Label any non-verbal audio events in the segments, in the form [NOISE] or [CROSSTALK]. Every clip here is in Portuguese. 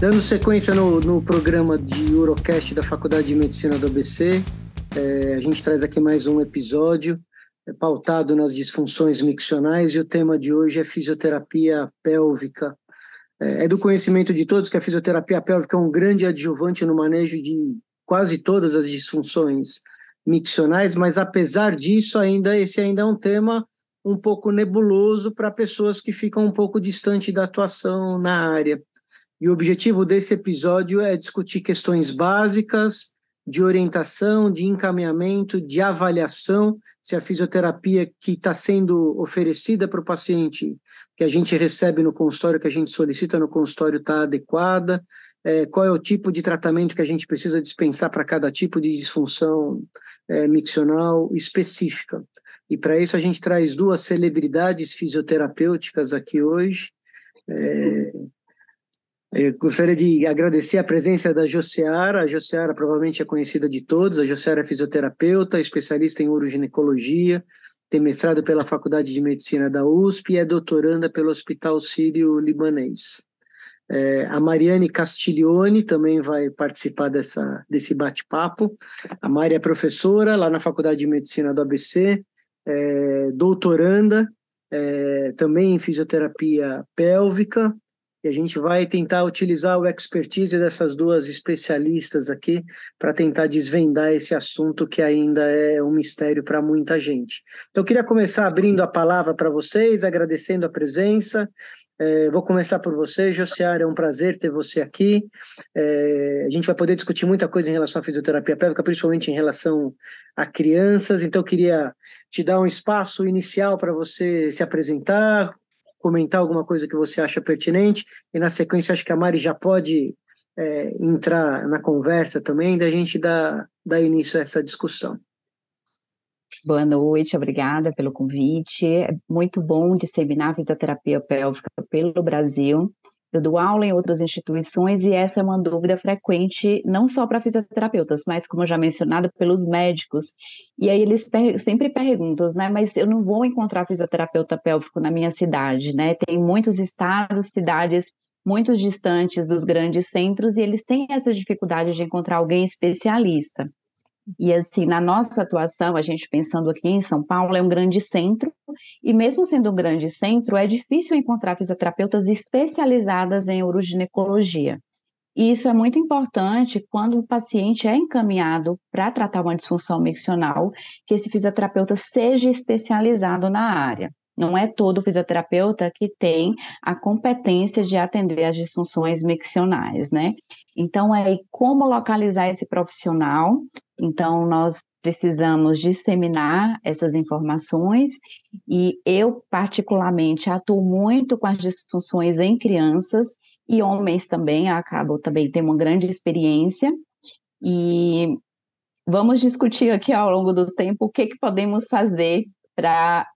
Dando sequência no, no programa de Urocast da Faculdade de Medicina do ABC, é, a gente traz aqui mais um episódio é, pautado nas disfunções miccionais e o tema de hoje é fisioterapia pélvica. É, é do conhecimento de todos que a fisioterapia pélvica é um grande adjuvante no manejo de quase todas as disfunções miccionais, mas apesar disso, ainda esse ainda é um tema um pouco nebuloso para pessoas que ficam um pouco distante da atuação na área. E o objetivo desse episódio é discutir questões básicas de orientação, de encaminhamento, de avaliação, se a fisioterapia que está sendo oferecida para o paciente, que a gente recebe no consultório, que a gente solicita no consultório, está adequada, é, qual é o tipo de tratamento que a gente precisa dispensar para cada tipo de disfunção é, miccional específica. E para isso a gente traz duas celebridades fisioterapêuticas aqui hoje. É, eu gostaria de agradecer a presença da Joseara. A Joseara provavelmente é conhecida de todos. A Joseara é fisioterapeuta, especialista em uroginecologia, tem mestrado pela Faculdade de Medicina da USP e é doutoranda pelo Hospital Sírio-Libanês. É, a Mariane Castiglione também vai participar dessa, desse bate-papo. A Mari é professora lá na Faculdade de Medicina do ABC, é, doutoranda é, também em fisioterapia pélvica, e a gente vai tentar utilizar o expertise dessas duas especialistas aqui para tentar desvendar esse assunto que ainda é um mistério para muita gente. Então, eu queria começar abrindo a palavra para vocês, agradecendo a presença. É, vou começar por você, Josiara, é um prazer ter você aqui. É, a gente vai poder discutir muita coisa em relação à fisioterapia pélvica, principalmente em relação a crianças. Então, eu queria te dar um espaço inicial para você se apresentar, comentar alguma coisa que você acha pertinente, e na sequência acho que a Mari já pode é, entrar na conversa também, da gente dar, dar início a essa discussão. Boa noite, obrigada pelo convite. É muito bom disseminar fisioterapia pélvica pelo Brasil. Eu dou aula em outras instituições e essa é uma dúvida frequente, não só para fisioterapeutas, mas como já mencionado, pelos médicos. E aí eles per sempre perguntam, né? Mas eu não vou encontrar fisioterapeuta pélvico na minha cidade, né? Tem muitos estados, cidades muito distantes dos grandes centros e eles têm essa dificuldade de encontrar alguém especialista. E assim, na nossa atuação, a gente pensando aqui em São Paulo, é um grande centro, e mesmo sendo um grande centro, é difícil encontrar fisioterapeutas especializadas em uroginecologia. E isso é muito importante quando o paciente é encaminhado para tratar uma disfunção miccional, que esse fisioterapeuta seja especializado na área. Não é todo fisioterapeuta que tem a competência de atender as disfunções miccionais, né? Então, é como localizar esse profissional. Então, nós precisamos disseminar essas informações e eu, particularmente, atuo muito com as disfunções em crianças e homens também, acabo também tendo uma grande experiência e vamos discutir aqui ao longo do tempo o que, que podemos fazer para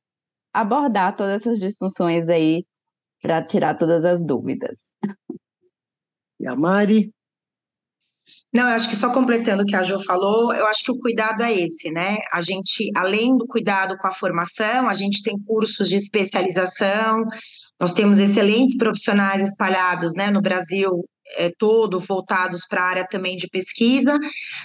abordar todas essas disfunções aí para tirar todas as dúvidas. E a Mari? Não, eu acho que só completando o que a Jo falou, eu acho que o cuidado é esse, né? A gente, além do cuidado com a formação, a gente tem cursos de especialização, nós temos excelentes profissionais espalhados né, no Brasil é, todo voltados para a área também de pesquisa,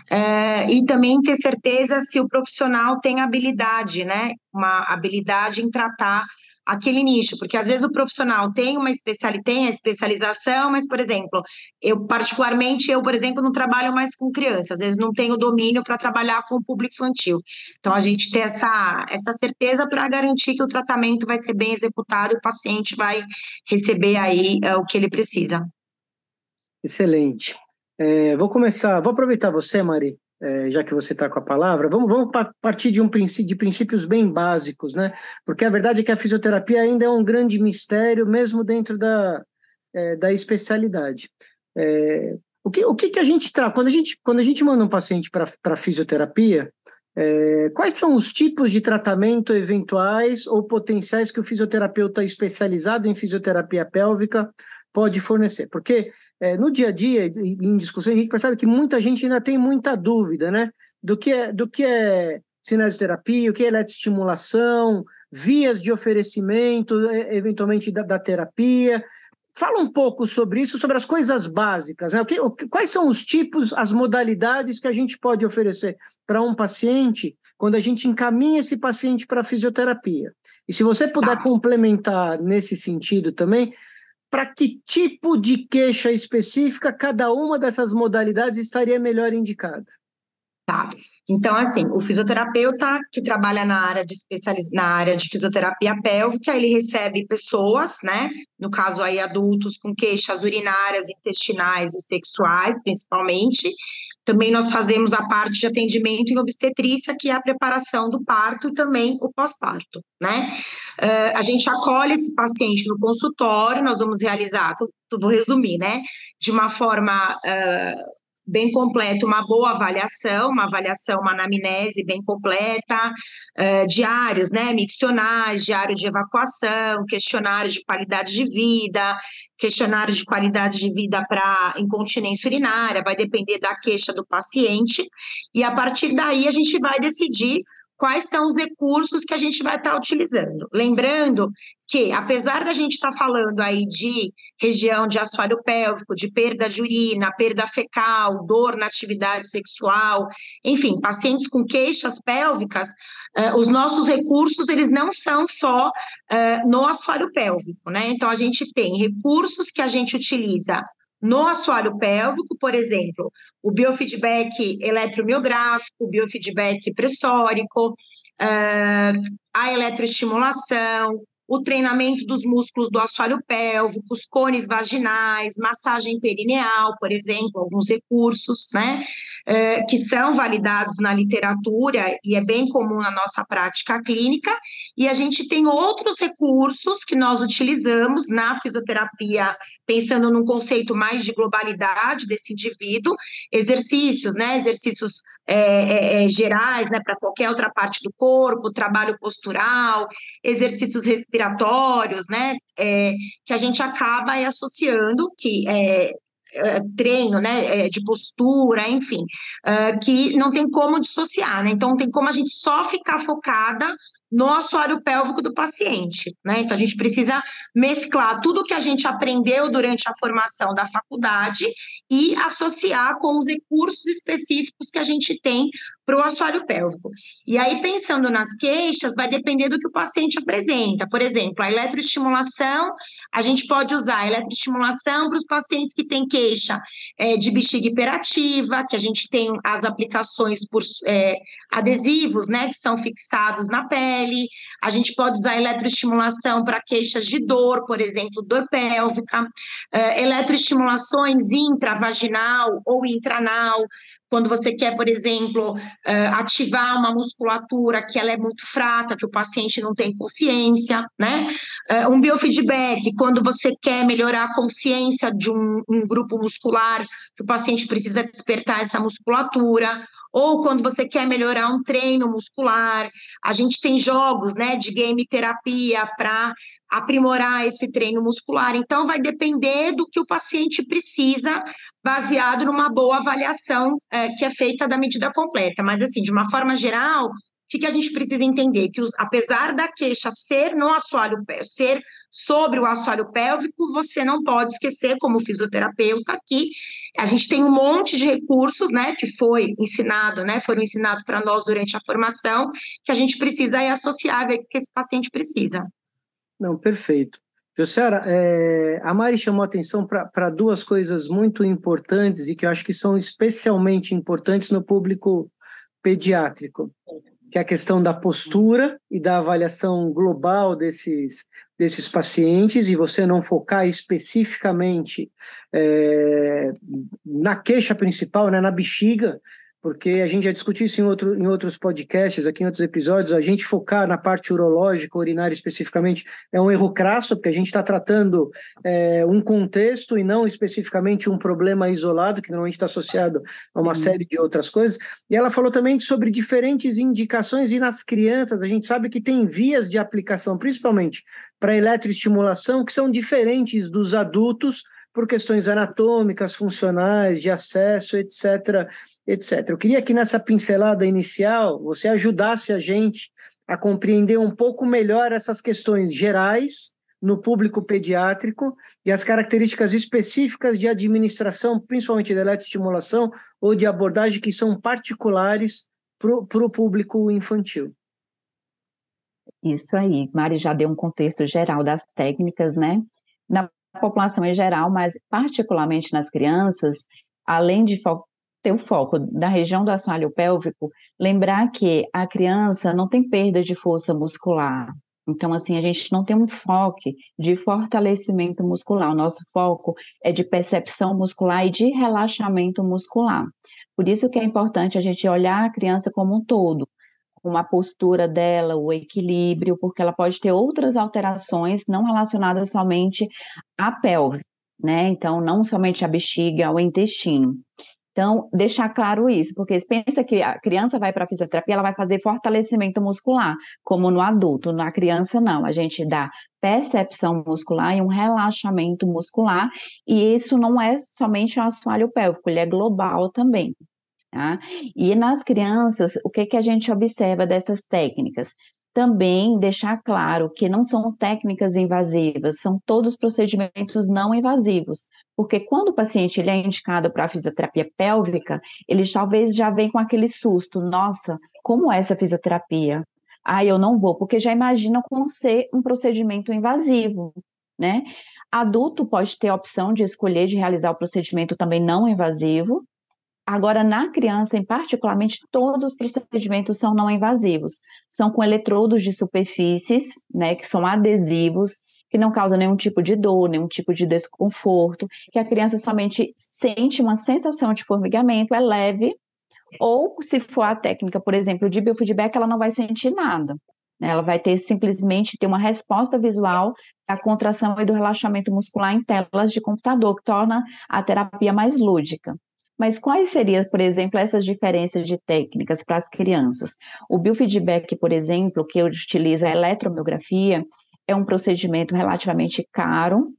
é, e também ter certeza se o profissional tem habilidade, né? Uma habilidade em tratar aquele nicho, porque às vezes o profissional tem uma especialidade, tem a especialização, mas, por exemplo, eu particularmente, eu, por exemplo, não trabalho mais com crianças, às vezes não tenho domínio para trabalhar com o público infantil. Então, a gente ter essa, essa certeza para garantir que o tratamento vai ser bem executado e o paciente vai receber aí é, o que ele precisa. Excelente. É, vou começar, vou aproveitar você, Mari, é, já que você está com a palavra, vamos, vamos partir de, um de princípios bem básicos, né? Porque a verdade é que a fisioterapia ainda é um grande mistério, mesmo dentro da, é, da especialidade. É, o que, o que, que a gente traz? Quando a gente, quando a gente manda um paciente para fisioterapia, é, quais são os tipos de tratamento eventuais ou potenciais que o fisioterapeuta especializado em fisioterapia pélvica pode fornecer? Porque é, no dia a dia, em discussões, a gente percebe que muita gente ainda tem muita dúvida, né? Do que é, do que é cinesioterapia, o que é eletroestimulação, vias de oferecimento, eventualmente da, da terapia. fala um pouco sobre isso, sobre as coisas básicas. Né? O que, o, quais são os tipos, as modalidades que a gente pode oferecer para um paciente quando a gente encaminha esse paciente para a fisioterapia? E se você puder tá. complementar nesse sentido também, para que tipo de queixa específica cada uma dessas modalidades estaria melhor indicada? Tá. Então, assim, o fisioterapeuta que trabalha na área de especializ... na área de fisioterapia pélvica, ele recebe pessoas, né? No caso aí, adultos com queixas urinárias, intestinais e sexuais, principalmente. Também nós fazemos a parte de atendimento em obstetrícia, que é a preparação do parto e também o pós-parto, né? Uh, a gente acolhe esse paciente no consultório, nós vamos realizar, vou resumir, né? De uma forma uh, bem completa, uma boa avaliação, uma avaliação, uma anamnese bem completa, uh, diários, né, miccionais, diário de evacuação, questionário de qualidade de vida, questionário de qualidade de vida para incontinência urinária, vai depender da queixa do paciente, e a partir daí a gente vai decidir quais são os recursos que a gente vai estar utilizando. Lembrando que, apesar da gente estar falando aí de região de assoalho pélvico, de perda de urina, perda fecal, dor na atividade sexual, enfim, pacientes com queixas pélvicas, uh, os nossos recursos, eles não são só uh, no assoalho pélvico, né? Então, a gente tem recursos que a gente utiliza no assoalho pélvico, por exemplo, o biofeedback eletromiográfico, o biofeedback pressórico, uh, a eletroestimulação, o treinamento dos músculos do assoalho pélvico, os cones vaginais, massagem perineal, por exemplo, alguns recursos, né, é, que são validados na literatura e é bem comum na nossa prática clínica, e a gente tem outros recursos que nós utilizamos na fisioterapia, pensando num conceito mais de globalidade desse indivíduo, exercícios, né, exercícios é, é, é gerais, né, para qualquer outra parte do corpo, trabalho postural, exercícios respiratórios, né, é, que a gente acaba associando, que é, treino, né, de postura, enfim, que não tem como dissociar, né? Então, não tem como a gente só ficar focada no assoalho pélvico do paciente, né? Então a gente precisa mesclar tudo que a gente aprendeu durante a formação da faculdade e associar com os recursos específicos que a gente tem para o assoalho pélvico. E aí, pensando nas queixas, vai depender do que o paciente apresenta. Por exemplo, a eletroestimulação, a gente pode usar a eletroestimulação para os pacientes que têm queixa é, de bexiga hiperativa, que a gente tem as aplicações por é, adesivos, né, que são fixados na pele. A gente pode usar a eletroestimulação para queixas de dor, por exemplo, dor pélvica. É, eletroestimulações intravaginal ou intranal, quando você quer, por exemplo, eh, ativar uma musculatura que ela é muito fraca, que o paciente não tem consciência, né? Eh, um biofeedback, quando você quer melhorar a consciência de um, um grupo muscular, que o paciente precisa despertar essa musculatura, ou quando você quer melhorar um treino muscular, a gente tem jogos, né, de game terapia para aprimorar esse treino muscular. Então, vai depender do que o paciente precisa baseado numa boa avaliação é, que é feita da medida completa. Mas, assim, de uma forma geral, o que, que a gente precisa entender? Que, os, apesar da queixa ser no assoalho, ser sobre o assoalho pélvico, você não pode esquecer, como fisioterapeuta, que a gente tem um monte de recursos, né, que foi ensinado, né, foram ensinados para nós durante a formação, que a gente precisa associar, ver o que esse paciente precisa. Não, perfeito. Jussiara, é, a Mari chamou atenção para duas coisas muito importantes e que eu acho que são especialmente importantes no público pediátrico, que é a questão da postura e da avaliação global desses, desses pacientes, e você não focar especificamente é, na queixa principal, né, na bexiga, porque a gente já discutiu isso em, outro, em outros podcasts, aqui em outros episódios, a gente focar na parte urológica, urinária especificamente, é um erro crasso, porque a gente está tratando é, um contexto e não especificamente um problema isolado, que normalmente está associado a uma uhum. série de outras coisas. E ela falou também sobre diferentes indicações, e nas crianças, a gente sabe que tem vias de aplicação, principalmente para eletroestimulação, que são diferentes dos adultos, por questões anatômicas, funcionais, de acesso, etc etc. Eu queria que nessa pincelada inicial você ajudasse a gente a compreender um pouco melhor essas questões gerais no público pediátrico e as características específicas de administração, principalmente de eletroestimulação ou de abordagem, que são particulares para o público infantil. Isso aí, Mari já deu um contexto geral das técnicas, né? População em geral, mas particularmente nas crianças, além de ter o foco da região do assoalho pélvico, lembrar que a criança não tem perda de força muscular. Então, assim, a gente não tem um foco de fortalecimento muscular. O nosso foco é de percepção muscular e de relaxamento muscular. Por isso que é importante a gente olhar a criança como um todo, com a postura dela, o equilíbrio, porque ela pode ter outras alterações não relacionadas somente à pelve, né? Então, não somente a bexiga, o intestino. Então, deixar claro isso, porque pensa que a criança vai para a fisioterapia, ela vai fazer fortalecimento muscular, como no adulto, na criança não. A gente dá percepção muscular e um relaxamento muscular, e isso não é somente o assoalho pélvico, ele é global também. Tá? E nas crianças, o que, que a gente observa dessas técnicas? Também deixar claro que não são técnicas invasivas, são todos procedimentos não invasivos, porque quando o paciente ele é indicado para fisioterapia pélvica, ele talvez já vem com aquele susto, nossa, como é essa fisioterapia? Ah, eu não vou, porque já imagina como ser um procedimento invasivo, né? Adulto pode ter a opção de escolher de realizar o procedimento também não invasivo, Agora, na criança, em particularmente, todos os procedimentos são não invasivos. São com eletrodos de superfícies, né, que são adesivos, que não causam nenhum tipo de dor, nenhum tipo de desconforto, que a criança somente sente uma sensação de formigamento, é leve, ou se for a técnica, por exemplo, de biofeedback, ela não vai sentir nada. Né? Ela vai ter simplesmente ter uma resposta visual da contração e do relaxamento muscular em telas de computador, que torna a terapia mais lúdica. Mas quais seriam, por exemplo, essas diferenças de técnicas para as crianças? O biofeedback, por exemplo, que utiliza a eletromiografia, é um procedimento relativamente caro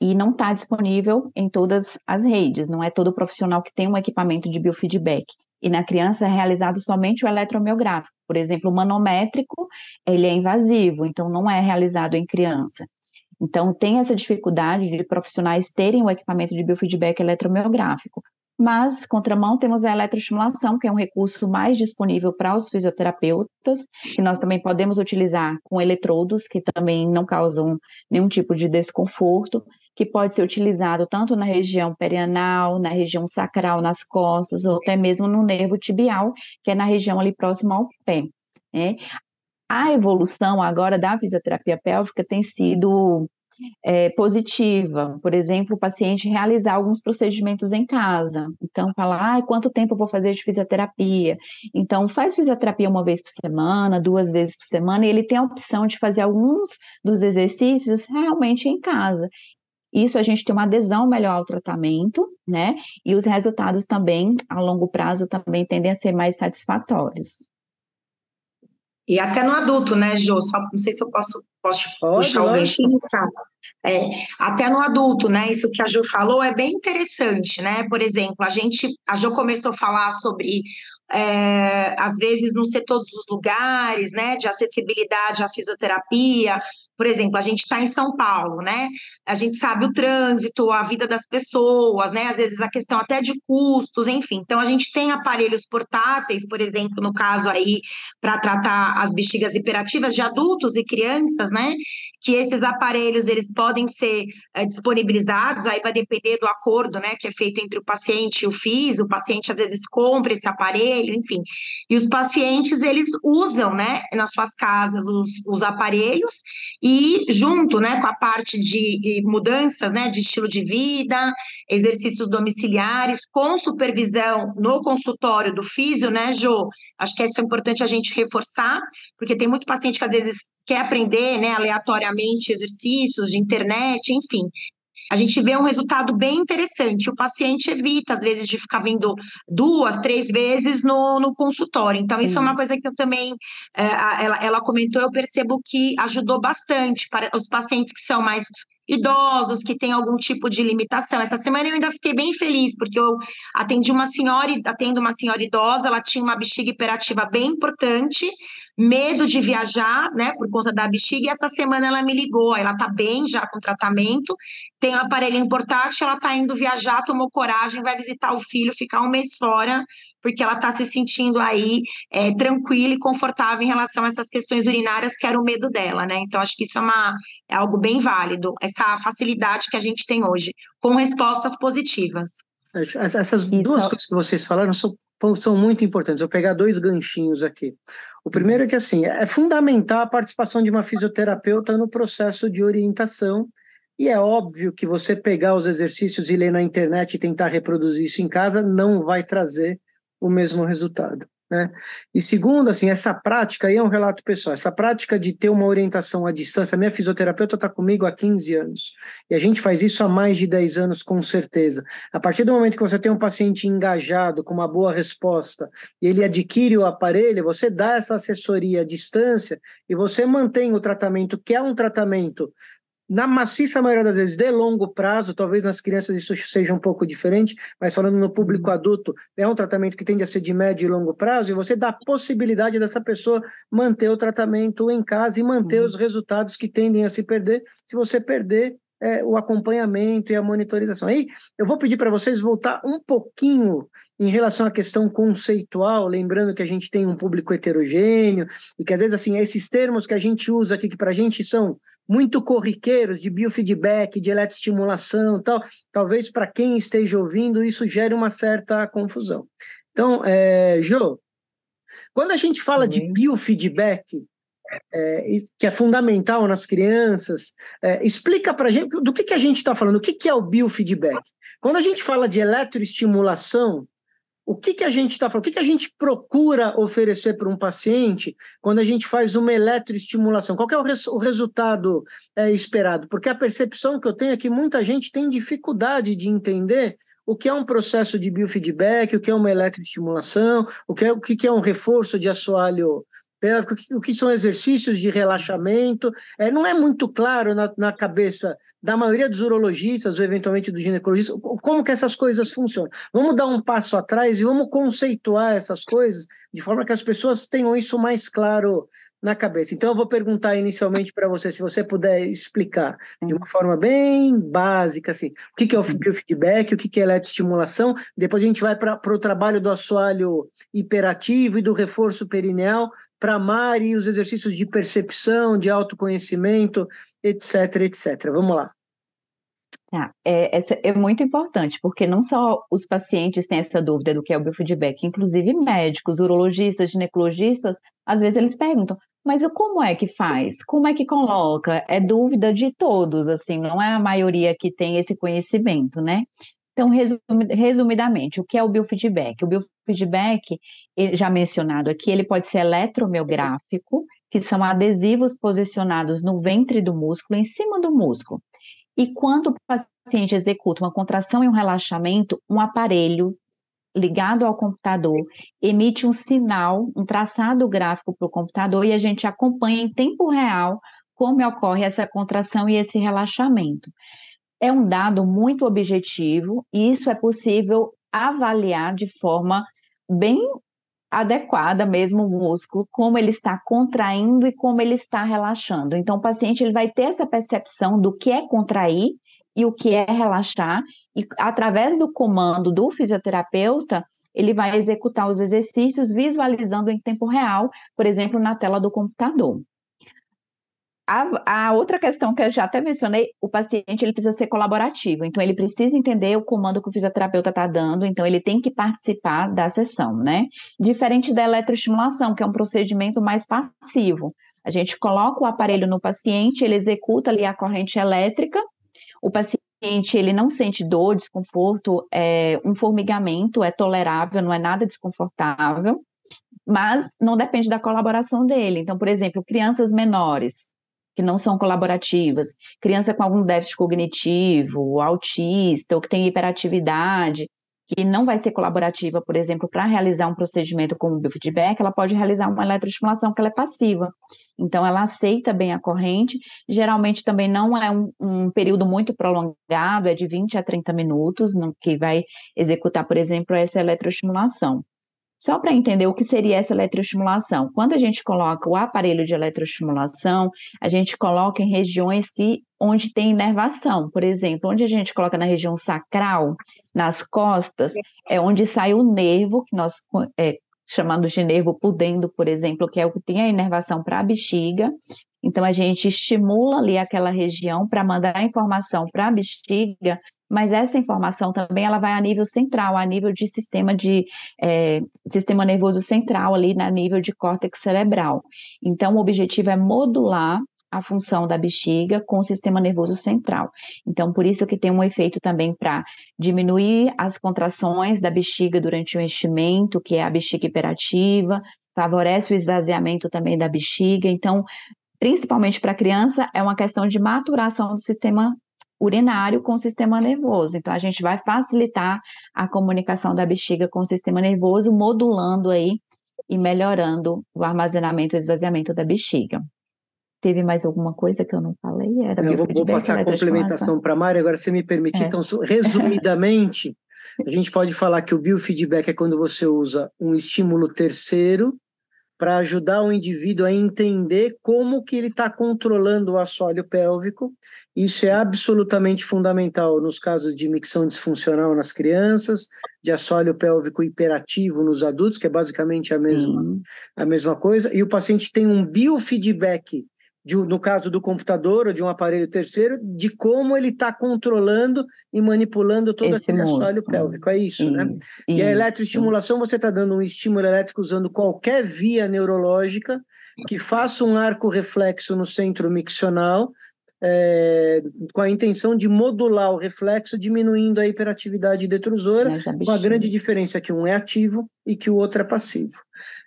e não está disponível em todas as redes. Não é todo profissional que tem um equipamento de biofeedback. E na criança é realizado somente o eletromiográfico. Por exemplo, o manométrico, ele é invasivo, então não é realizado em criança. Então, tem essa dificuldade de profissionais terem o equipamento de biofeedback eletromiográfico. Mas, contramão, temos a eletroestimulação, que é um recurso mais disponível para os fisioterapeutas, que nós também podemos utilizar com eletrodos, que também não causam nenhum tipo de desconforto, que pode ser utilizado tanto na região perianal, na região sacral, nas costas, ou até mesmo no nervo tibial, que é na região ali próxima ao pé. Né? A evolução agora da fisioterapia pélvica tem sido é, positiva, por exemplo, o paciente realizar alguns procedimentos em casa. Então, falar, ah, quanto tempo eu vou fazer de fisioterapia? Então, faz fisioterapia uma vez por semana, duas vezes por semana, e ele tem a opção de fazer alguns dos exercícios realmente em casa. Isso a gente tem uma adesão melhor ao tratamento, né? E os resultados também, a longo prazo, também tendem a ser mais satisfatórios. E até no adulto, né, Jô? Só, não sei se eu posso, posso Pode, puxar o ganchinho, tá? É, até no adulto, né? Isso que a Jo falou é bem interessante, né? Por exemplo, a gente, a Jo começou a falar sobre é, às vezes não ser todos os lugares, né? De acessibilidade à fisioterapia, por exemplo, a gente está em São Paulo, né? A gente sabe o trânsito, a vida das pessoas, né? Às vezes a questão até de custos, enfim. Então a gente tem aparelhos portáteis, por exemplo, no caso aí para tratar as bexigas hiperativas de adultos e crianças, né? que esses aparelhos eles podem ser é, disponibilizados, aí vai depender do acordo, né, que é feito entre o paciente e o FIS, o paciente às vezes compra esse aparelho, enfim, e os pacientes eles usam, né, nas suas casas os, os aparelhos e junto, né, com a parte de, mudanças, né, de estilo de vida, exercícios domiciliares, com supervisão no consultório do físio, né, Jo? Acho que isso é importante a gente reforçar, porque tem muito paciente que às vezes quer aprender, né, aleatoriamente exercícios de internet, enfim. A gente vê um resultado bem interessante. O paciente evita, às vezes, de ficar vindo duas, três vezes no, no consultório. Então, isso é uma coisa que eu também, é, ela, ela comentou, eu percebo que ajudou bastante para os pacientes que são mais idosos que têm algum tipo de limitação. Essa semana eu ainda fiquei bem feliz, porque eu atendi uma senhora, atendo uma senhora idosa, ela tinha uma bexiga hiperativa bem importante, medo de viajar, né, por conta da bexiga, e essa semana ela me ligou, ela tá bem já com tratamento, tem um aparelho portátil, ela tá indo viajar, tomou coragem, vai visitar o filho, ficar um mês fora, porque ela está se sentindo aí é, tranquila e confortável em relação a essas questões urinárias, que era o medo dela, né? Então, acho que isso é, uma, é algo bem válido, essa facilidade que a gente tem hoje, com respostas positivas. Essas duas coisas que vocês falaram são, são muito importantes. Vou pegar dois ganchinhos aqui. O primeiro é que, assim, é fundamental a participação de uma fisioterapeuta no processo de orientação e é óbvio que você pegar os exercícios e ler na internet e tentar reproduzir isso em casa não vai trazer o mesmo resultado. Né? E segundo, assim, essa prática aí é um relato pessoal, essa prática de ter uma orientação à distância, minha fisioterapeuta está comigo há 15 anos, e a gente faz isso há mais de 10 anos com certeza. A partir do momento que você tem um paciente engajado, com uma boa resposta, e ele adquire o aparelho, você dá essa assessoria à distância e você mantém o tratamento, que é um tratamento na maciça maioria das vezes, de longo prazo, talvez nas crianças isso seja um pouco diferente, mas falando no público uhum. adulto, é um tratamento que tende a ser de médio e longo prazo, e você dá a possibilidade dessa pessoa manter o tratamento em casa e manter uhum. os resultados que tendem a se perder. Se você perder, é, o acompanhamento e a monitorização. Aí eu vou pedir para vocês voltar um pouquinho em relação à questão conceitual, lembrando que a gente tem um público heterogêneo e que às vezes assim esses termos que a gente usa aqui que para a gente são muito corriqueiros de biofeedback, de eletroestimulação, tal, talvez para quem esteja ouvindo isso gere uma certa confusão. Então, é, quando a gente fala de biofeedback, é, que é fundamental nas crianças. É, explica para a gente do que, que a gente está falando, o que, que é o biofeedback. Quando a gente fala de eletroestimulação, o que, que a gente está falando? O que, que a gente procura oferecer para um paciente quando a gente faz uma eletroestimulação? Qual é o, res, o resultado é, esperado? Porque a percepção que eu tenho é que muita gente tem dificuldade de entender o que é um processo de biofeedback, o que é uma eletroestimulação, o que é, o que é um reforço de assoalho o que são exercícios de relaxamento. É, não é muito claro na, na cabeça da maioria dos urologistas ou eventualmente dos ginecologistas como que essas coisas funcionam. Vamos dar um passo atrás e vamos conceituar essas coisas de forma que as pessoas tenham isso mais claro na cabeça. Então eu vou perguntar inicialmente para você, se você puder explicar de uma forma bem básica, assim, o que, que é o biofeedback, o que, que é eletroestimulação, depois a gente vai para o trabalho do assoalho hiperativo e do reforço perineal, para amar e os exercícios de percepção, de autoconhecimento, etc, etc. Vamos lá. Tá, é, essa é muito importante, porque não só os pacientes têm essa dúvida do que é o biofeedback, inclusive médicos, urologistas, ginecologistas, às vezes eles perguntam, mas como é que faz? Como é que coloca? É dúvida de todos, assim, não é a maioria que tem esse conhecimento, né? Então, resumidamente, o que é o biofeedback? O biofeedback, já mencionado aqui, ele pode ser eletromiográfico, que são adesivos posicionados no ventre do músculo, em cima do músculo. E quando o paciente executa uma contração e um relaxamento, um aparelho ligado ao computador emite um sinal, um traçado gráfico para o computador e a gente acompanha em tempo real como ocorre essa contração e esse relaxamento é um dado muito objetivo e isso é possível avaliar de forma bem adequada mesmo o músculo, como ele está contraindo e como ele está relaxando. Então, o paciente ele vai ter essa percepção do que é contrair e o que é relaxar, e através do comando do fisioterapeuta, ele vai executar os exercícios visualizando em tempo real, por exemplo, na tela do computador. A, a, outra questão que eu já até mencionei, o paciente ele precisa ser colaborativo, então ele precisa entender o comando que o fisioterapeuta está dando, então ele tem que participar da sessão, né? Diferente da eletroestimulação, que é um procedimento mais passivo. A gente coloca o aparelho no paciente, ele executa ali a corrente elétrica, o paciente ele não sente dor, desconforto, é, um formigamento é tolerável, não é nada desconfortável, mas não depende da colaboração dele. Então, por exemplo, crianças menores, que não são colaborativas, criança com algum déficit cognitivo, autista, ou que tem hiperatividade, que não vai ser colaborativa, por exemplo, para realizar um procedimento como o biofeedback, ela pode realizar uma eletroestimulação que ela é passiva. Então, ela aceita bem a corrente, geralmente também não é um, um período muito prolongado, é de 20 a 30 minutos, no, que vai executar, por exemplo, essa eletroestimulação. Só para entender o que seria essa eletroestimulação. Quando a gente coloca o aparelho de eletroestimulação, a gente coloca em regiões que onde tem inervação. Por exemplo, onde a gente coloca na região sacral, nas costas, é onde sai o nervo, que nós é, chamamos de nervo pudendo, por exemplo, que é o que tem a inervação para a bexiga. Então, a gente estimula ali aquela região para mandar a informação para a bexiga mas essa informação também ela vai a nível central, a nível de sistema de é, sistema nervoso central ali na nível de córtex cerebral. Então, o objetivo é modular a função da bexiga com o sistema nervoso central. Então, por isso que tem um efeito também para diminuir as contrações da bexiga durante o enchimento, que é a bexiga hiperativa, favorece o esvaziamento também da bexiga. Então, principalmente para a criança, é uma questão de maturação do sistema urinário com o sistema nervoso. Então, a gente vai facilitar a comunicação da bexiga com o sistema nervoso, modulando aí e melhorando o armazenamento e esvaziamento da bexiga. Teve mais alguma coisa que eu não falei? Era eu vou, vou passar a complementação para a Mari. Agora, se me permitir, é. então, resumidamente, [LAUGHS] a gente pode falar que o biofeedback é quando você usa um estímulo terceiro para ajudar o indivíduo a entender como que ele está controlando o assoalho pélvico. Isso é absolutamente fundamental nos casos de micção disfuncional nas crianças, de assoalho pélvico hiperativo nos adultos, que é basicamente a mesma, a mesma coisa, e o paciente tem um biofeedback de, no caso do computador ou de um aparelho terceiro, de como ele está controlando e manipulando todo Esse aquele músculo. assoalho pélvico. É isso, isso né? Isso. E a eletroestimulação, você está dando um estímulo elétrico usando qualquer via neurológica que faça um arco reflexo no centro miccional, é, com a intenção de modular o reflexo, diminuindo a hiperatividade detrusora, com a grande diferença que um é ativo e que o outro é passivo.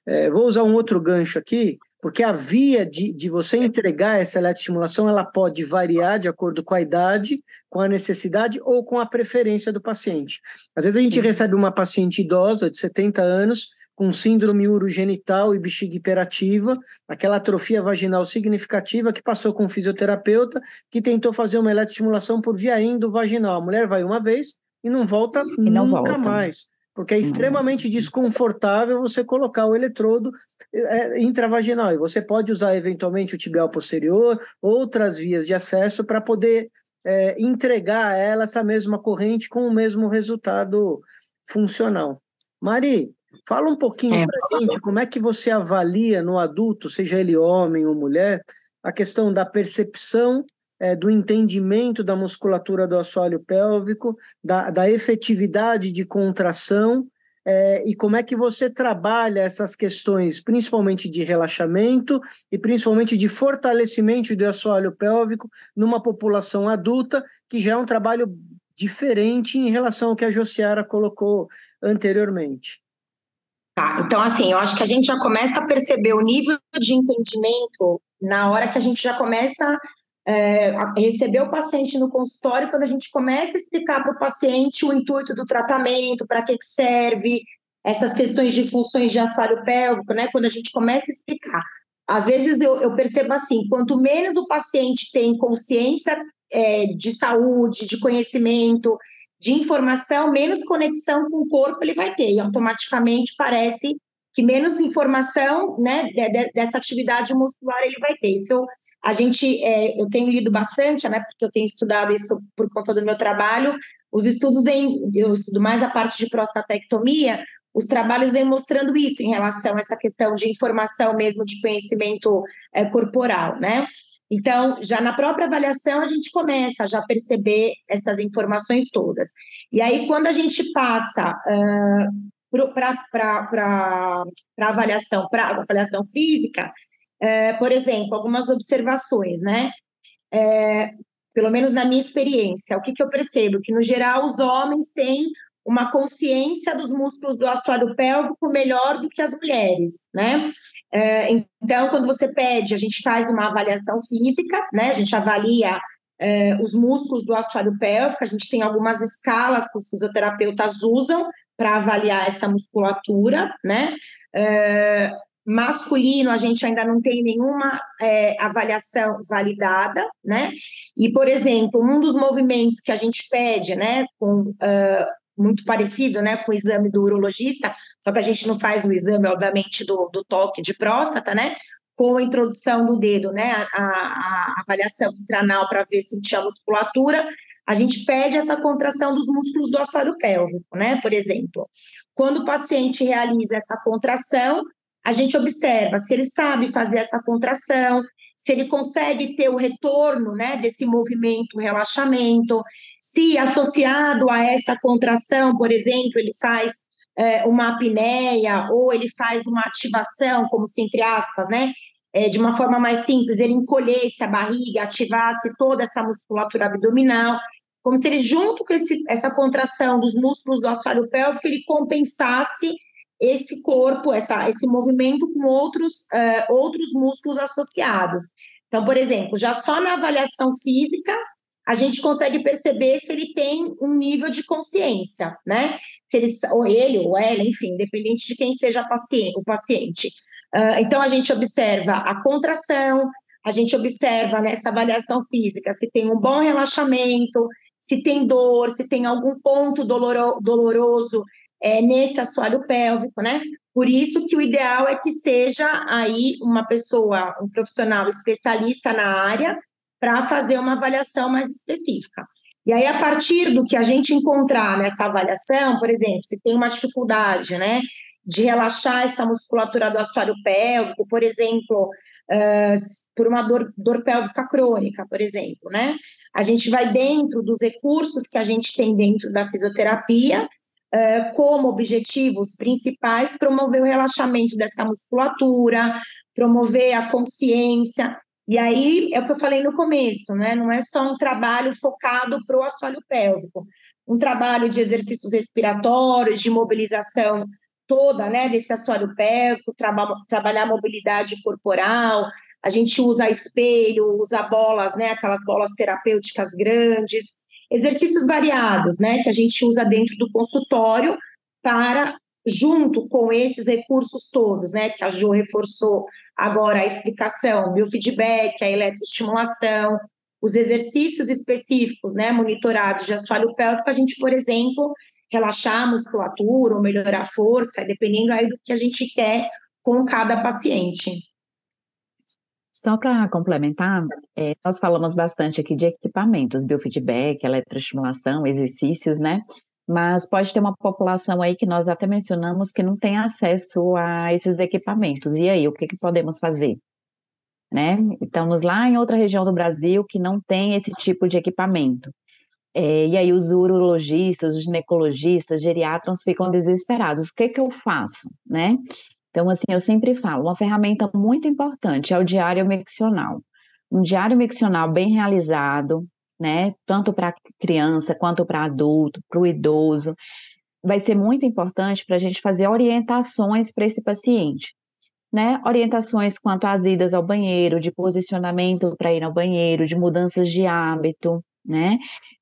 É, vou usar um outro gancho aqui, porque a via de, de você entregar essa eletroestimulação ela pode variar de acordo com a idade, com a necessidade ou com a preferência do paciente. Às vezes a gente recebe uma paciente idosa de 70 anos com síndrome urogenital e bexiga hiperativa, aquela atrofia vaginal significativa que passou com um fisioterapeuta que tentou fazer uma eletroestimulação por via endovaginal. A mulher vai uma vez e não volta e não nunca volta. mais porque é extremamente desconfortável você colocar o eletrodo é, intravaginal. E você pode usar eventualmente o tibial posterior, outras vias de acesso para poder é, entregar a ela essa mesma corrente com o mesmo resultado funcional. Mari, fala um pouquinho é. para gente como é que você avalia no adulto, seja ele homem ou mulher, a questão da percepção é, do entendimento da musculatura do assoalho pélvico, da, da efetividade de contração é, e como é que você trabalha essas questões, principalmente de relaxamento e principalmente de fortalecimento do assoalho pélvico numa população adulta, que já é um trabalho diferente em relação ao que a Josiara colocou anteriormente. Tá, então assim, eu acho que a gente já começa a perceber o nível de entendimento na hora que a gente já começa é, receber o paciente no consultório quando a gente começa a explicar para o paciente o intuito do tratamento, para que, que serve, essas questões de funções de assoalho pélvico, né? Quando a gente começa a explicar. Às vezes eu, eu percebo assim, quanto menos o paciente tem consciência é, de saúde, de conhecimento, de informação, menos conexão com o corpo ele vai ter. E automaticamente parece que menos informação né, dessa atividade muscular ele vai ter. Isso a gente, é, eu tenho lido bastante, né, porque eu tenho estudado isso por conta do meu trabalho. Os estudos vêm, eu estudo mais a parte de prostatectomia, os trabalhos vêm mostrando isso em relação a essa questão de informação mesmo, de conhecimento é, corporal, né? Então, já na própria avaliação, a gente começa a já perceber essas informações todas. E aí, quando a gente passa uh, para avaliação, para avaliação física, é, por exemplo, algumas observações, né? É, pelo menos na minha experiência, o que, que eu percebo? Que, no geral, os homens têm uma consciência dos músculos do assoalho pélvico melhor do que as mulheres, né? É, então, quando você pede, a gente faz uma avaliação física, né? A gente avalia é, os músculos do assoalho pélvico, a gente tem algumas escalas que os fisioterapeutas usam para avaliar essa musculatura, né? É, masculino, a gente ainda não tem nenhuma é, avaliação validada, né? E, por exemplo, um dos movimentos que a gente pede, né, com, uh, muito parecido, né, com o exame do urologista, só que a gente não faz o exame, obviamente, do, do toque de próstata, né? Com a introdução do dedo, né? A, a, avaliação intranal para ver se tinha musculatura, a gente pede essa contração dos músculos do assoalho pélvico, né? Por exemplo, quando o paciente realiza essa contração, a gente observa se ele sabe fazer essa contração, se ele consegue ter o retorno, né, desse movimento, relaxamento, se associado a essa contração, por exemplo, ele faz é, uma apneia ou ele faz uma ativação, como se entre aspas, né, é, de uma forma mais simples, ele encolhesse a barriga, ativasse toda essa musculatura abdominal, como se ele, junto com esse, essa contração dos músculos do assoalho pélvico, ele compensasse esse corpo, essa, esse movimento com outros, uh, outros músculos associados. Então, por exemplo, já só na avaliação física, a gente consegue perceber se ele tem um nível de consciência, né? Se ele, ou ele, ou ela, enfim, independente de quem seja paciente, o paciente. Uh, então, a gente observa a contração, a gente observa nessa avaliação física se tem um bom relaxamento, se tem dor, se tem algum ponto doloro, doloroso é, nesse assoalho pélvico, né? Por isso que o ideal é que seja aí uma pessoa, um profissional especialista na área, para fazer uma avaliação mais específica. E aí, a partir do que a gente encontrar nessa avaliação, por exemplo, se tem uma dificuldade, né, de relaxar essa musculatura do assoalho pélvico, por exemplo, uh, por uma dor, dor pélvica crônica, por exemplo, né? A gente vai dentro dos recursos que a gente tem dentro da fisioterapia, uh, como objetivos principais, promover o relaxamento dessa musculatura, promover a consciência. E aí é o que eu falei no começo, né? Não é só um trabalho focado para o assoalho pélvico, um trabalho de exercícios respiratórios, de mobilização toda, né, desse assoalho pélvico, traba trabalhar mobilidade corporal, a gente usa espelho, usa bolas, né, aquelas bolas terapêuticas grandes, exercícios variados, né, que a gente usa dentro do consultório para junto com esses recursos todos, né, que a Jo reforçou agora a explicação, biofeedback, a eletroestimulação, os exercícios específicos, né, monitorados de assoalho pélvico, a gente, por exemplo, relaxar a musculatura ou melhorar a força, dependendo aí do que a gente quer com cada paciente. Só para complementar, é, nós falamos bastante aqui de equipamentos, biofeedback, eletroestimulação, exercícios, né? Mas pode ter uma população aí que nós até mencionamos que não tem acesso a esses equipamentos. E aí, o que, que podemos fazer? Né? Estamos lá em outra região do Brasil que não tem esse tipo de equipamento. É, e aí os urologistas, os ginecologistas, geriatras ficam desesperados. O que, que eu faço, né? Então, assim, eu sempre falo, uma ferramenta muito importante é o diário miccional. Um diário miccional bem realizado, né, tanto para criança quanto para adulto, para o idoso, vai ser muito importante para a gente fazer orientações para esse paciente. Né? Orientações quanto às idas ao banheiro, de posicionamento para ir ao banheiro, de mudanças de hábito, né?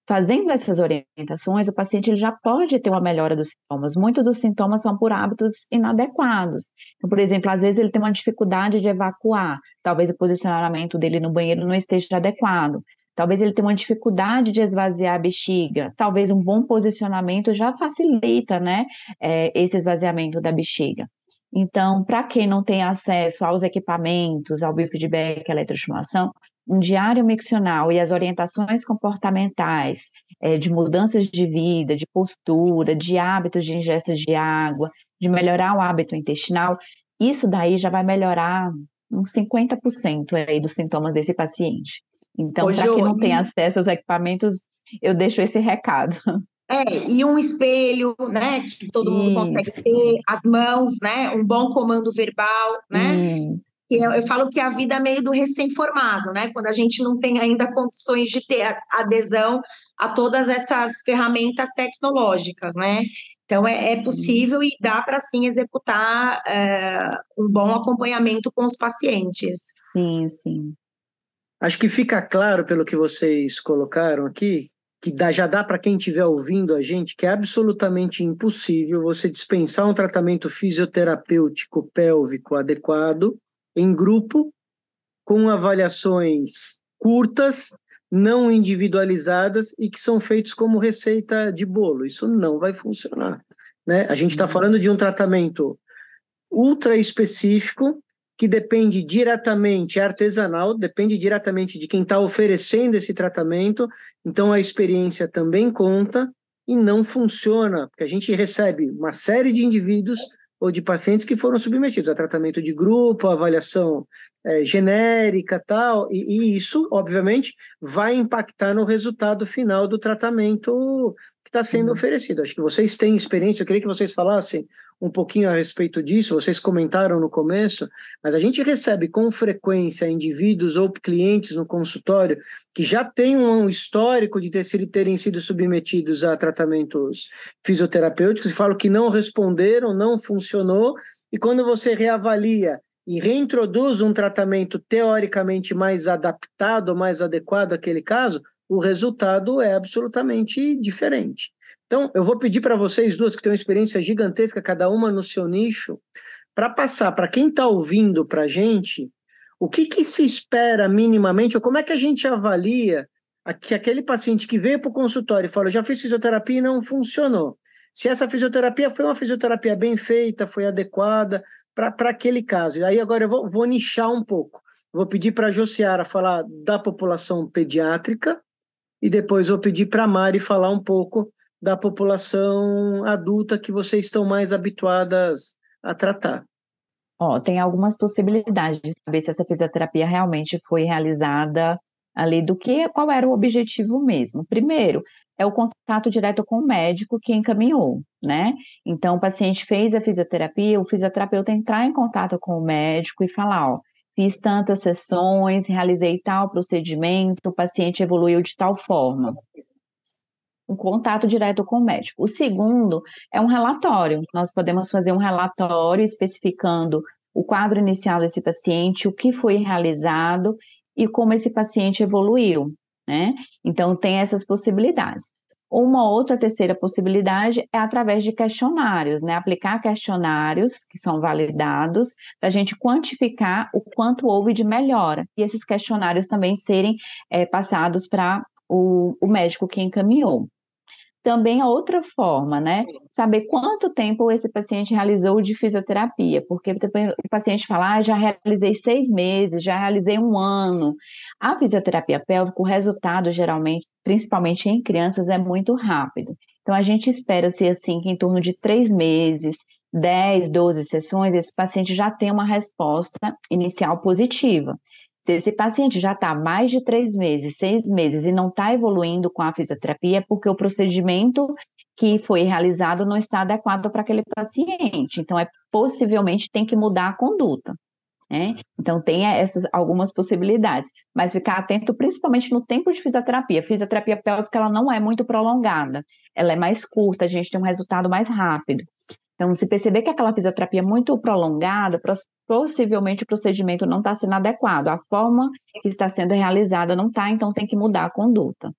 Fazendo essas orientações, o paciente ele já pode ter uma melhora dos sintomas. Muitos dos sintomas são por hábitos inadequados. Então, por exemplo, às vezes ele tem uma dificuldade de evacuar, talvez o posicionamento dele no banheiro não esteja adequado. Talvez ele tenha uma dificuldade de esvaziar a bexiga. Talvez um bom posicionamento já facilita, né, é, esse esvaziamento da bexiga. Então, para quem não tem acesso aos equipamentos, ao biofeedback, à eletroestimulação, um diário miccional e as orientações comportamentais é, de mudanças de vida, de postura, de hábitos de ingesta de água, de melhorar o hábito intestinal, isso daí já vai melhorar uns 50% aí dos sintomas desse paciente. Então, para quem não tem acesso aos equipamentos, eu deixo esse recado. [LAUGHS] É, e um espelho, né, que todo mundo consegue ter, as mãos, né, um bom comando verbal, né, Isso eu, eu falo que a vida é meio do recém-formado, né? Quando a gente não tem ainda condições de ter adesão a todas essas ferramentas tecnológicas, né? Então é, é possível e dá para sim executar é, um bom acompanhamento com os pacientes. Sim, sim. Acho que fica claro pelo que vocês colocaram aqui que dá, já dá para quem estiver ouvindo a gente que é absolutamente impossível você dispensar um tratamento fisioterapêutico pélvico adequado em grupo, com avaliações curtas, não individualizadas e que são feitos como receita de bolo. Isso não vai funcionar. Né? A gente está uhum. falando de um tratamento ultra específico que depende diretamente, é artesanal, depende diretamente de quem está oferecendo esse tratamento, então a experiência também conta e não funciona, porque a gente recebe uma série de indivíduos ou de pacientes que foram submetidos a tratamento de grupo, avaliação é, genérica tal, e, e, isso, obviamente, vai impactar no resultado final do tratamento que está sendo uhum. oferecido. Acho que vocês têm experiência, eu queria que vocês falassem um pouquinho a respeito disso, vocês comentaram no começo, mas a gente recebe com frequência indivíduos ou clientes no consultório que já têm um histórico de ter, terem sido submetidos a tratamentos fisioterapêuticos e falam que não responderam, não funcionou, e quando você reavalia e reintroduz um tratamento teoricamente mais adaptado, mais adequado àquele caso, o resultado é absolutamente diferente. Então, eu vou pedir para vocês duas que têm uma experiência gigantesca, cada uma no seu nicho, para passar para quem está ouvindo para a gente o que, que se espera minimamente, ou como é que a gente avalia que aquele paciente que veio para o consultório e falou: já fiz fisioterapia e não funcionou. Se essa fisioterapia foi uma fisioterapia bem feita, foi adequada para aquele caso. E aí agora eu vou, vou nichar um pouco. Vou pedir para a Josiara falar da população pediátrica e depois vou pedir para a Mari falar um pouco da população adulta que vocês estão mais habituadas a tratar? Ó, tem algumas possibilidades de saber se essa fisioterapia realmente foi realizada ali do que qual era o objetivo mesmo. Primeiro, é o contato direto com o médico que encaminhou, né? Então, o paciente fez a fisioterapia, o fisioterapeuta entrar em contato com o médico e falar, ó, fiz tantas sessões, realizei tal procedimento, o paciente evoluiu de tal forma um contato direto com o médico. O segundo é um relatório. Nós podemos fazer um relatório especificando o quadro inicial desse paciente, o que foi realizado e como esse paciente evoluiu, né? Então, tem essas possibilidades. Uma outra terceira possibilidade é através de questionários, né? Aplicar questionários que são validados para a gente quantificar o quanto houve de melhora. E esses questionários também serem é, passados para o, o médico que encaminhou. Também a outra forma, né? Saber quanto tempo esse paciente realizou de fisioterapia, porque o paciente fala, ah, já realizei seis meses, já realizei um ano. A fisioterapia pélvica, o resultado geralmente, principalmente em crianças, é muito rápido. Então a gente espera ser assim que em torno de três meses, 10, 12 sessões, esse paciente já tem uma resposta inicial positiva. Se esse paciente já está mais de três meses, seis meses e não está evoluindo com a fisioterapia, é porque o procedimento que foi realizado não está adequado para aquele paciente. Então, é possivelmente tem que mudar a conduta. Né? Então, tem essas algumas possibilidades, mas ficar atento principalmente no tempo de fisioterapia. Fisioterapia pélvica ela não é muito prolongada, ela é mais curta, a gente tem um resultado mais rápido. Então, se perceber que aquela fisioterapia é muito prolongada, possivelmente o procedimento não está sendo adequado, a forma que está sendo realizada não está, então tem que mudar a conduta.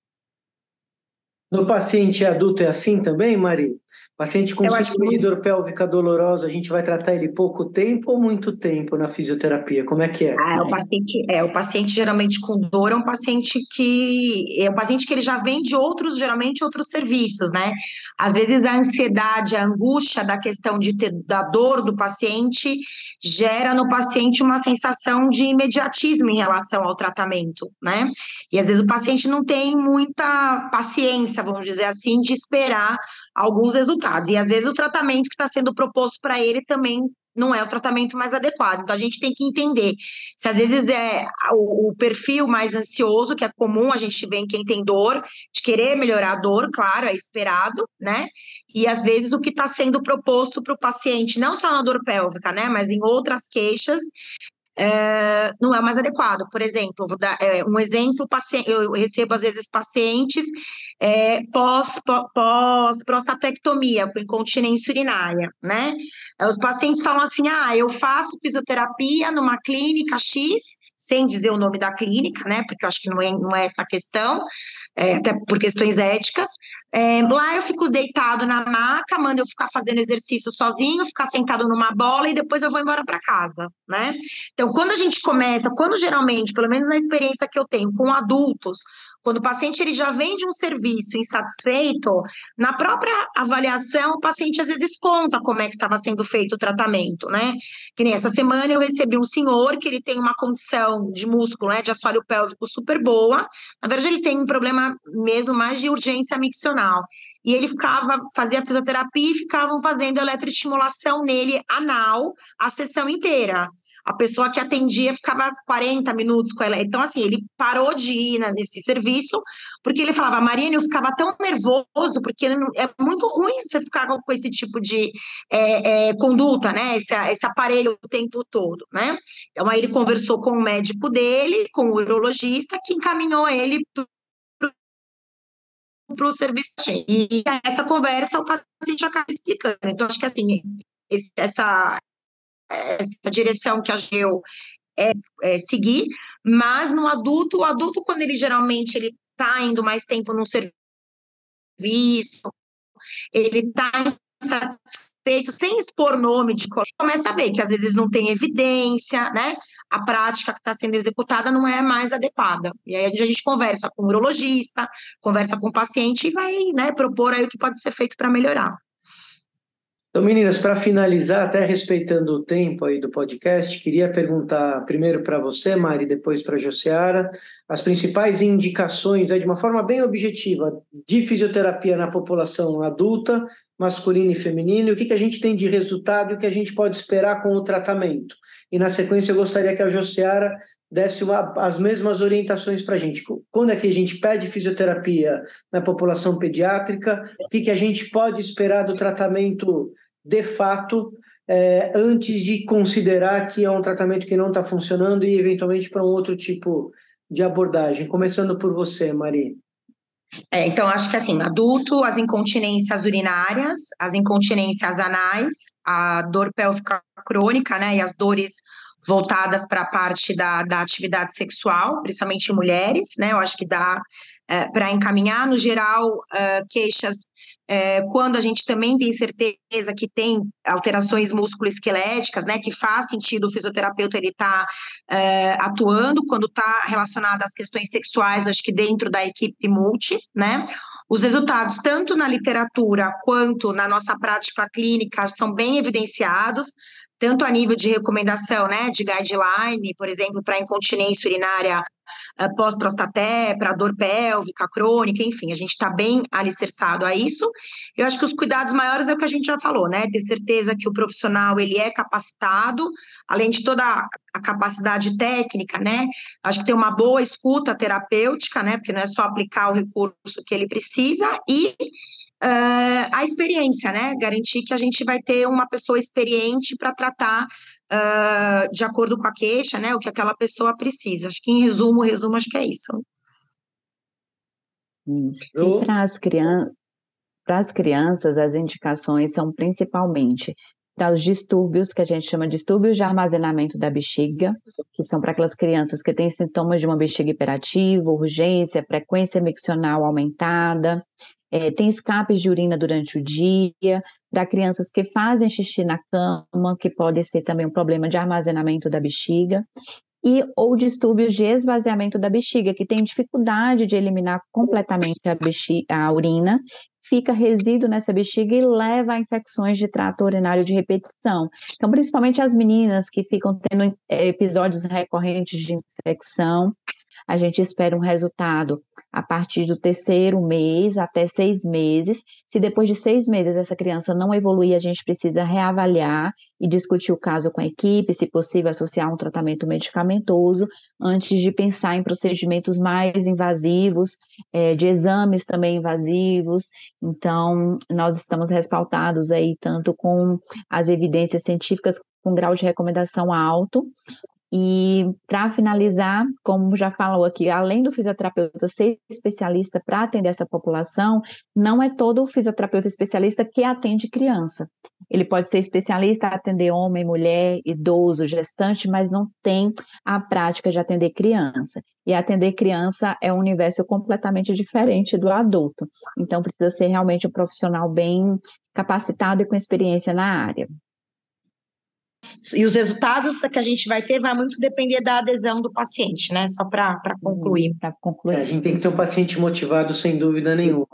No paciente adulto é assim também, Mari? Paciente com síndrome que... pélvica dolorosa, a gente vai tratar ele pouco tempo ou muito tempo na fisioterapia? Como é que é? Ah, é o paciente, é o paciente geralmente com dor é um paciente que é um paciente que ele já vem de outros, geralmente outros serviços, né? Às vezes a ansiedade, a angústia da questão de ter da dor do paciente gera no paciente uma sensação de imediatismo em relação ao tratamento, né? E às vezes o paciente não tem muita paciência, vamos dizer assim, de esperar alguns resultados. E às vezes o tratamento que está sendo proposto para ele também não é o tratamento mais adequado. Então a gente tem que entender se às vezes é o, o, perfil mais ansioso, que é comum a gente vê em quem tem dor, de querer melhorar a dor, claro, é esperado, né? E às vezes o que está sendo proposto para o paciente, não só na dor pélvica, né? Mas em outras queixas, é, não é mais adequado. Por exemplo, vou dar é, um exemplo, eu recebo às vezes pacientes é, pós, pós prostatectomia, incontinência urinária, né? Os pacientes falam assim, ah, eu faço fisioterapia numa clínica X, sem dizer o nome da clínica, né? Porque eu acho que não é, não é essa questão, é, até por questões éticas, É, lá eu fico deitado na maca, mando eu ficar fazendo exercício sozinho, ficar sentado numa bola e depois eu vou embora para casa, né? Então, quando a gente começa, quando geralmente, pelo menos na experiência que eu tenho com adultos, quando o paciente ele já vem de um serviço insatisfeito, na própria avaliação, o paciente às vezes conta como é que estava sendo feito o tratamento, né? Que nem essa semana eu recebi um senhor que ele tem uma condição de músculo, né, de assoalho pélvico super boa. Na verdade, ele tem um problema mesmo mais de urgência miccional. E ele ficava, fazia fisioterapia e ficavam fazendo eletroestimulação nele anal a sessão inteira a pessoa que atendia ficava 40 minutos com ela. Então, assim, ele parou de ir nesse serviço, porque ele falava, Marina, eu ficava tão nervoso, porque é muito ruim você ficar com esse tipo de é, é, conduta, né? Esse, esse aparelho o tempo todo, né? Então, aí ele conversou com o médico dele, com o urologista, que encaminhou ele para o serviço. E essa conversa o paciente acaba explicando. Então, acho que assim, esse, essa, essa direção que a GEO é, é, seguir, mas no adulto, o adulto, quando ele geralmente ele está indo mais tempo no serviço, ele está insatisfeito, sem expor nome de começa a ver que às vezes não tem evidência, né? A prática que está sendo executada não é mais adequada. E aí a gente conversa com o urologista, conversa com o paciente e vai né, propor aí o que pode ser feito para melhorar. Então, meninas, para finalizar, até respeitando o tempo aí do podcast, queria perguntar primeiro para você, Mari, depois para a Josiara, as principais indicações, aí, de uma forma bem objetiva, de fisioterapia na população adulta, masculina e feminina, e o que, que a gente tem de resultado e o que a gente pode esperar com o tratamento. E, na sequência, eu gostaria que a Josiara desse uma, as mesmas orientações para a gente. Quando é que a gente pede fisioterapia na população pediátrica? O que, que a gente pode esperar do tratamento de fato é, antes de considerar que é um tratamento que não está funcionando e eventualmente para um outro tipo de abordagem? Começando por você, Mari. É, então, acho que assim, adulto, as incontinências urinárias, as incontinências anais, a dor pélvica crônica, né, e as dores voltadas para a parte da, da atividade sexual, principalmente mulheres, né? Eu acho que dá é, para encaminhar. No geral, é, queixas é, quando a gente também tem certeza que tem alterações musculoesqueléticas, né, que faz sentido o fisioterapeuta ele estar tá, é, atuando quando está relacionado às questões sexuais, acho que dentro da equipe multi, né, os resultados, tanto na literatura quanto na nossa prática clínica, são bem evidenciados tanto a nível de recomendação, né, de guideline, por exemplo, para incontinência urinária pós-prostaté, para dor pélvica, crônica, enfim, a gente está bem alicerçado a isso. Eu acho que os cuidados maiores é o que a gente já falou, né, ter certeza que o profissional, ele é capacitado, além de toda a capacidade técnica, né, acho que tem uma boa escuta terapêutica, né, porque não é só aplicar o recurso que ele precisa, e uh, a experiência, né? Garantir que a gente vai ter uma pessoa experiente para tratar uh, de acordo com a queixa, né? O que aquela pessoa precisa. Acho que em resumo, resumo, acho que é isso. Isso. E para as crianças, para as crianças, as indicações são principalmente para os distúrbios, que a gente chama de distúrbios de armazenamento da bexiga, que são para aquelas crianças que têm sintomas de uma bexiga hiperativa, urgência, frequência miccional aumentada, é, tem escapes de urina durante o dia, para crianças que fazem xixi na cama, que pode ser também um problema de armazenamento da bexiga, e ou distúrbios de esvaziamento da bexiga, que tem dificuldade de eliminar completamente a, bexiga, a urina, fica resíduo nessa bexiga e leva a infecções de trato urinário de repetição. Então, principalmente as meninas que ficam tendo é, episódios recorrentes de infecção, a gente espera um resultado a partir do terceiro mês até seis meses. Se depois de seis meses essa criança não evoluir, a gente precisa reavaliar e discutir o caso com a equipe, se possível associar um tratamento medicamentoso, antes de pensar em procedimentos mais invasivos, é, de exames também invasivos. Então, nós estamos respaldados aí tanto com as evidências científicas com grau de recomendação alto, E para finalizar, como já falou aqui, além do fisioterapeuta ser especialista para atender essa população, não é todo fisioterapeuta especialista que atende criança. Ele pode ser especialista a atender homem, mulher, idoso, gestante, mas não tem a prática de atender criança. E atender criança é um universo completamente diferente do adulto. Então, precisa ser realmente um profissional bem capacitado e com experiência na área. E os resultados que a gente vai ter vai muito depender da adesão do paciente, né? Só para concluir. Hum, para concluir. É, a gente tem que ter um paciente motivado, sem dúvida nenhuma.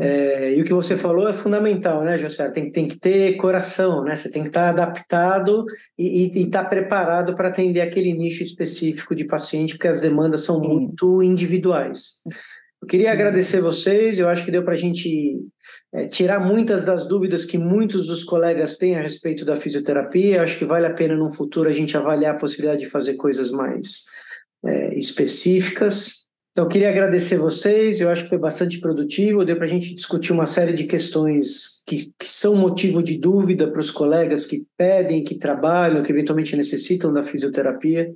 É, e o que você falou é fundamental, né, José? Tem, tem que ter coração, né? Você tem que estar adaptado e, estar preparado para atender aquele nicho específico de paciente, porque as demandas são Sim. muito individuais. Eu queria agradecer vocês, eu acho que deu para a gente é, tirar muitas das dúvidas que muitos dos colegas têm a respeito da fisioterapia. Eu acho que vale a pena no futuro a gente avaliar a possibilidade de fazer coisas mais é, específicas. Então, eu queria agradecer vocês, eu acho que foi bastante produtivo, deu para a gente discutir uma série de questões que, que são motivo de dúvida para os colegas que pedem, que trabalham, que eventualmente necessitam da fisioterapia.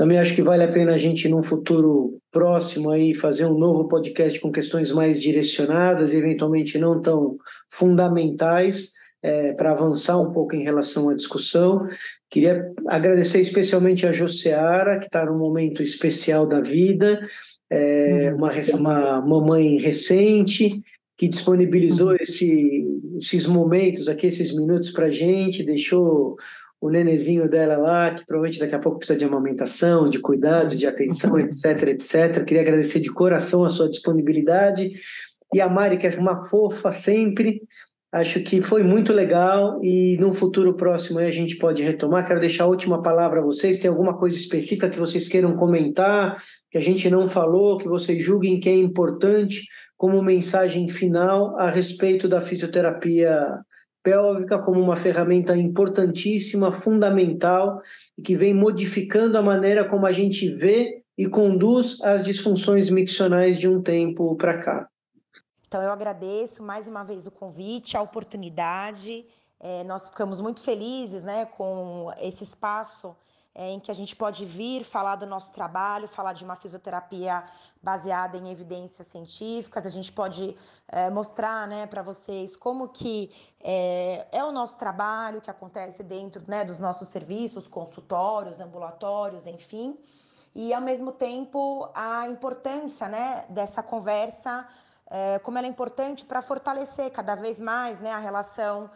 Também acho que vale a pena a gente, num futuro próximo, aí, fazer um novo podcast com questões mais direcionadas, eventualmente não tão fundamentais, é, para avançar um pouco em relação à discussão. Queria agradecer especialmente a Joseara, que está num momento especial da vida, é, uhum. uma, uma mamãe recente, que disponibilizou uhum. esse, esses momentos aqui, esses minutos para a gente, deixou o nenezinho dela lá, que provavelmente daqui a pouco precisa de amamentação, de cuidados, de atenção, [LAUGHS] etc, etc. Queria agradecer de coração a sua disponibilidade. E a Mari, que é uma fofa sempre, acho que foi muito legal e num futuro próximo a gente pode retomar. Quero deixar a última palavra a vocês. Tem alguma coisa específica que vocês queiram comentar, que a gente não falou, que vocês julguem que é importante como mensagem final a respeito da fisioterapia pélvica como uma ferramenta importantíssima, fundamental e que vem modificando a maneira como a gente vê e conduz as disfunções miccionais de um tempo para cá. Então, eu agradeço mais uma vez o convite, a oportunidade. É, nós ficamos muito felizes né, com esse espaço é, em que a gente pode vir falar do nosso trabalho, falar de uma fisioterapia baseada em evidências científicas. A gente pode é, mostrar né, para vocês como que é, é, o nosso trabalho que acontece dentro né, dos nossos serviços, consultórios, ambulatórios, enfim. E, ao mesmo tempo, a importância né, dessa conversa, é, como ela é importante para fortalecer cada vez mais né, a relação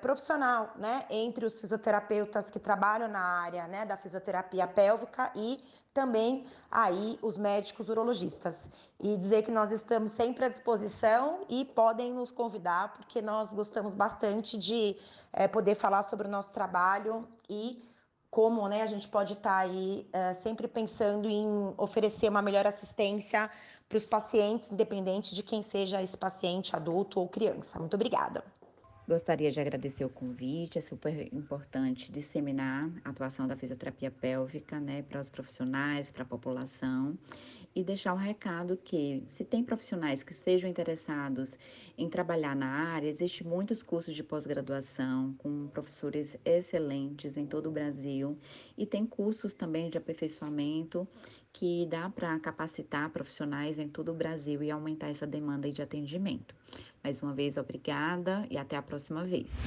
profissional, né, entre os fisioterapeutas que trabalham na área, né, da fisioterapia pélvica e também aí os médicos urologistas. E dizer que nós estamos sempre à disposição e podem nos convidar, porque nós gostamos bastante de é, poder falar sobre o nosso trabalho e como né, a gente pode estar tá aí uh, sempre pensando em oferecer uma melhor assistência para os pacientes, independente de quem seja esse paciente, adulto ou criança. Muito obrigada. Gostaria de agradecer o convite, é super importante disseminar a atuação da fisioterapia pélvica né, para os profissionais, para a população e deixar o um recado que, se tem profissionais que estejam interessados em trabalhar na área, existem muitos cursos de pós-graduação com professores excelentes em todo o Brasil e tem cursos também de aperfeiçoamento que dá para capacitar profissionais em todo o Brasil e aumentar essa demanda de atendimento. Mais uma vez, obrigada e até a próxima vez.